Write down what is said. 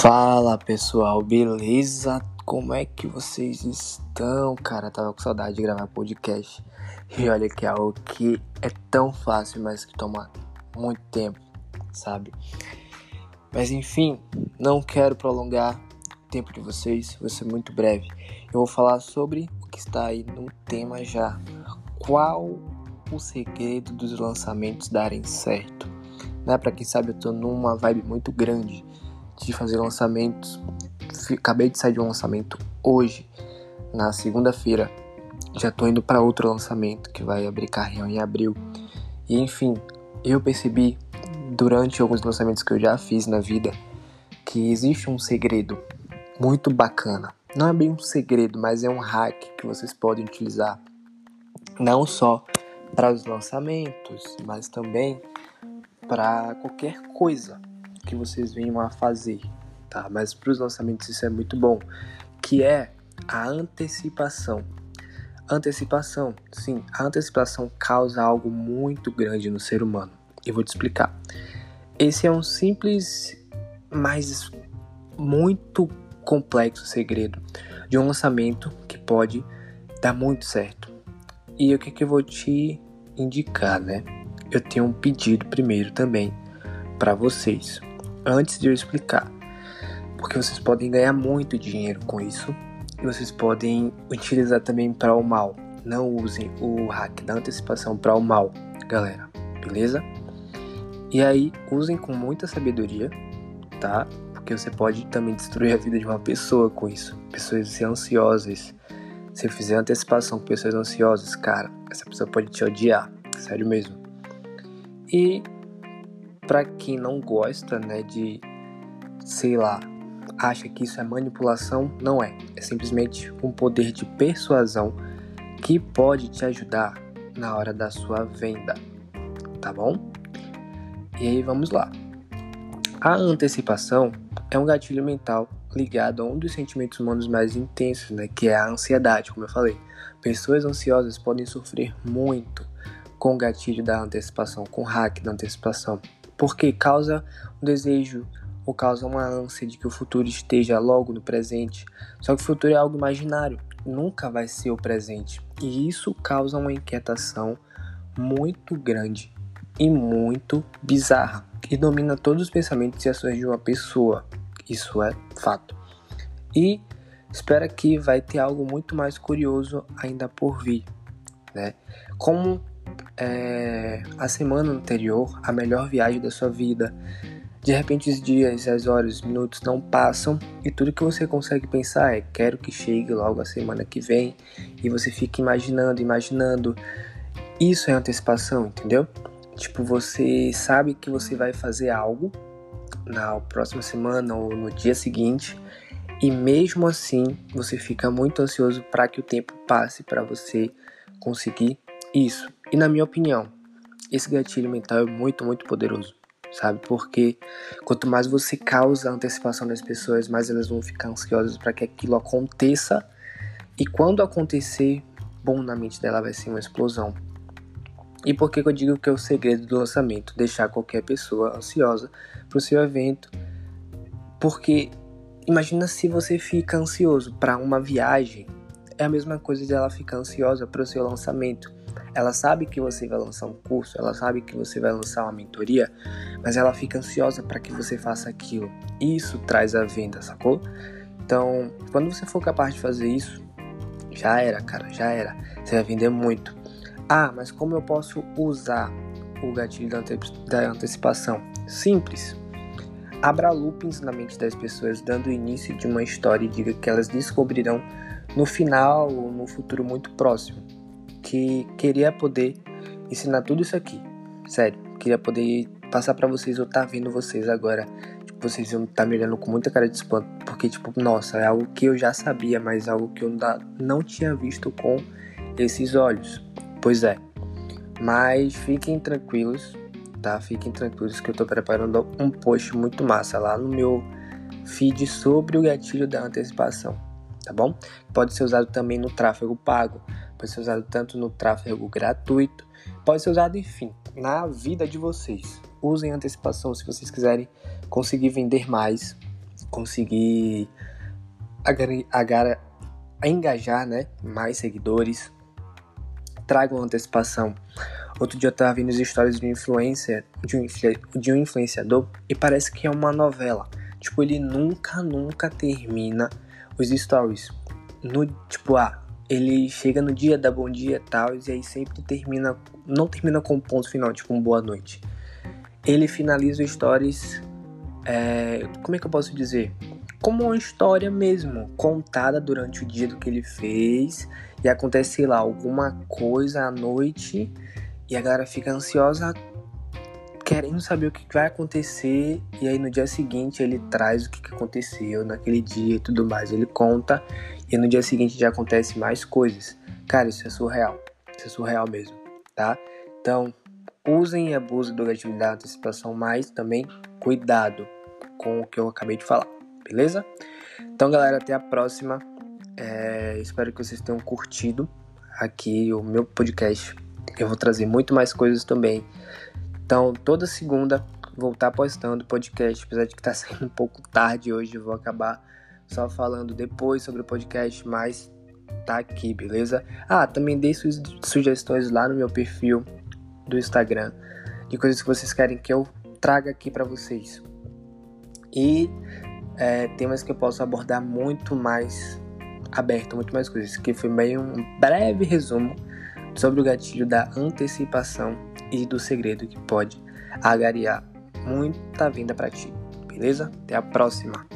Fala pessoal, beleza? Como é que vocês estão? Cara, tava com saudade de gravar podcast. E olha que é algo que é tão fácil, mas que toma muito tempo, sabe? Mas enfim, não quero prolongar o tempo de vocês, vou ser muito breve. Eu vou falar sobre o que está aí no tema já. Qual o segredo dos lançamentos darem certo? Né? Para quem sabe, eu tô numa vibe muito grande de fazer lançamentos. Acabei de sair de um lançamento hoje, na segunda-feira. Já tô indo para outro lançamento que vai abrir carrinho em abril. E enfim, eu percebi durante alguns lançamentos que eu já fiz na vida que existe um segredo muito bacana. Não é bem um segredo, mas é um hack que vocês podem utilizar não só para os lançamentos, mas também para qualquer coisa que vocês venham a fazer, tá? Mas para os lançamentos isso é muito bom, que é a antecipação. Antecipação, sim, a antecipação causa algo muito grande no ser humano. Eu vou te explicar. Esse é um simples, mas muito complexo segredo de um lançamento que pode dar muito certo. E o que, que eu vou te indicar, né? Eu tenho um pedido primeiro também para vocês antes de eu explicar. Porque vocês podem ganhar muito dinheiro com isso e vocês podem utilizar também para o mal. Não usem o hack da antecipação para o mal, galera, beleza? E aí, usem com muita sabedoria, tá? Porque você pode também destruir a vida de uma pessoa com isso. Pessoas ansiosas. Se eu fizer antecipação com pessoas ansiosas, cara, essa pessoa pode te odiar, sério mesmo. E para quem não gosta, né, de sei lá, acha que isso é manipulação, não é. É simplesmente um poder de persuasão que pode te ajudar na hora da sua venda, tá bom? E aí vamos lá. A antecipação é um gatilho mental ligado a um dos sentimentos humanos mais intensos, né, que é a ansiedade, como eu falei. Pessoas ansiosas podem sofrer muito com o gatilho da antecipação, com o hack da antecipação, porque causa um desejo ou causa uma ânsia de que o futuro esteja logo no presente. Só que o futuro é algo imaginário, nunca vai ser o presente. E isso causa uma inquietação muito grande e muito bizarra, que domina todos os pensamentos e ações de uma pessoa. Isso é fato. E espera que vai ter algo muito mais curioso ainda por vir, né? Como é, a semana anterior a melhor viagem da sua vida. De repente os dias, as horas, os minutos não passam e tudo que você consegue pensar é quero que chegue logo a semana que vem e você fica imaginando, imaginando. Isso é antecipação, entendeu? Tipo, você sabe que você vai fazer algo na próxima semana ou no dia seguinte e mesmo assim você fica muito ansioso para que o tempo passe para você conseguir isso. E na minha opinião, esse gatilho mental é muito, muito poderoso, sabe? Porque quanto mais você causa a antecipação das pessoas, mais elas vão ficar ansiosas para que aquilo aconteça. E quando acontecer, bom, na mente dela vai ser uma explosão. E por que eu digo que é o segredo do lançamento? Deixar qualquer pessoa ansiosa para o seu evento. Porque imagina se você fica ansioso para uma viagem, é a mesma coisa de ela ficar ansiosa para o seu lançamento. Ela sabe que você vai lançar um curso, ela sabe que você vai lançar uma mentoria, mas ela fica ansiosa para que você faça aquilo. Isso traz a venda, sacou? Então, quando você for capaz de fazer isso, já era, cara, já era. Você vai vender muito. Ah, mas como eu posso usar o gatilho da, da antecipação? Simples. Abra loopings na mente das pessoas, dando início de uma história e diga que elas descobrirão no final ou no futuro muito próximo que queria poder ensinar tudo isso aqui. Sério, queria poder passar para vocês ou tá vendo vocês agora. Tipo, vocês iam estar tá me olhando com muita cara de espanto, porque tipo, nossa, é algo que eu já sabia, mas algo que eu não tinha visto com esses olhos. Pois é. Mas fiquem tranquilos, tá? Fiquem tranquilos que eu tô preparando um post muito massa lá no meu feed sobre o gatilho da antecipação, tá bom? Pode ser usado também no tráfego pago pode ser usado tanto no tráfego gratuito, pode ser usado, enfim, na vida de vocês. Usem antecipação se vocês quiserem conseguir vender mais, conseguir agar, engajar né, mais seguidores, tragam antecipação. Outro dia eu tava vendo as histórias de influencer, de um, de um influenciador, e parece que é uma novela. Tipo, ele nunca, nunca termina os stories. No, tipo, ah, ele chega no dia, dá bom dia tal, e aí sempre termina, não termina com um ponto final, tipo um boa noite. Ele finaliza stories, é, como é que eu posso dizer? Como uma história mesmo, contada durante o dia do que ele fez, e acontece, sei lá, alguma coisa à noite, e a galera fica ansiosa querendo saber o que vai acontecer e aí no dia seguinte ele traz o que aconteceu naquele dia e tudo mais. Ele conta e no dia seguinte já acontece mais coisas. Cara, isso é surreal. Isso é surreal mesmo, tá? Então, usem e abusem do gatilho da antecipação, mas também cuidado com o que eu acabei de falar, beleza? Então, galera, até a próxima. É, espero que vocês tenham curtido aqui o meu podcast. Eu vou trazer muito mais coisas também então, toda segunda vou estar postando podcast, apesar de que está saindo um pouco tarde hoje, vou acabar só falando depois sobre o podcast, mas tá aqui, beleza? Ah, também dei sugestões lá no meu perfil do Instagram de coisas que vocês querem que eu traga aqui para vocês. E é, temas que eu posso abordar muito mais aberto, muito mais coisas, que foi meio um breve resumo sobre o gatilho da antecipação e do segredo que pode agariar muita venda para ti. Beleza? Até a próxima!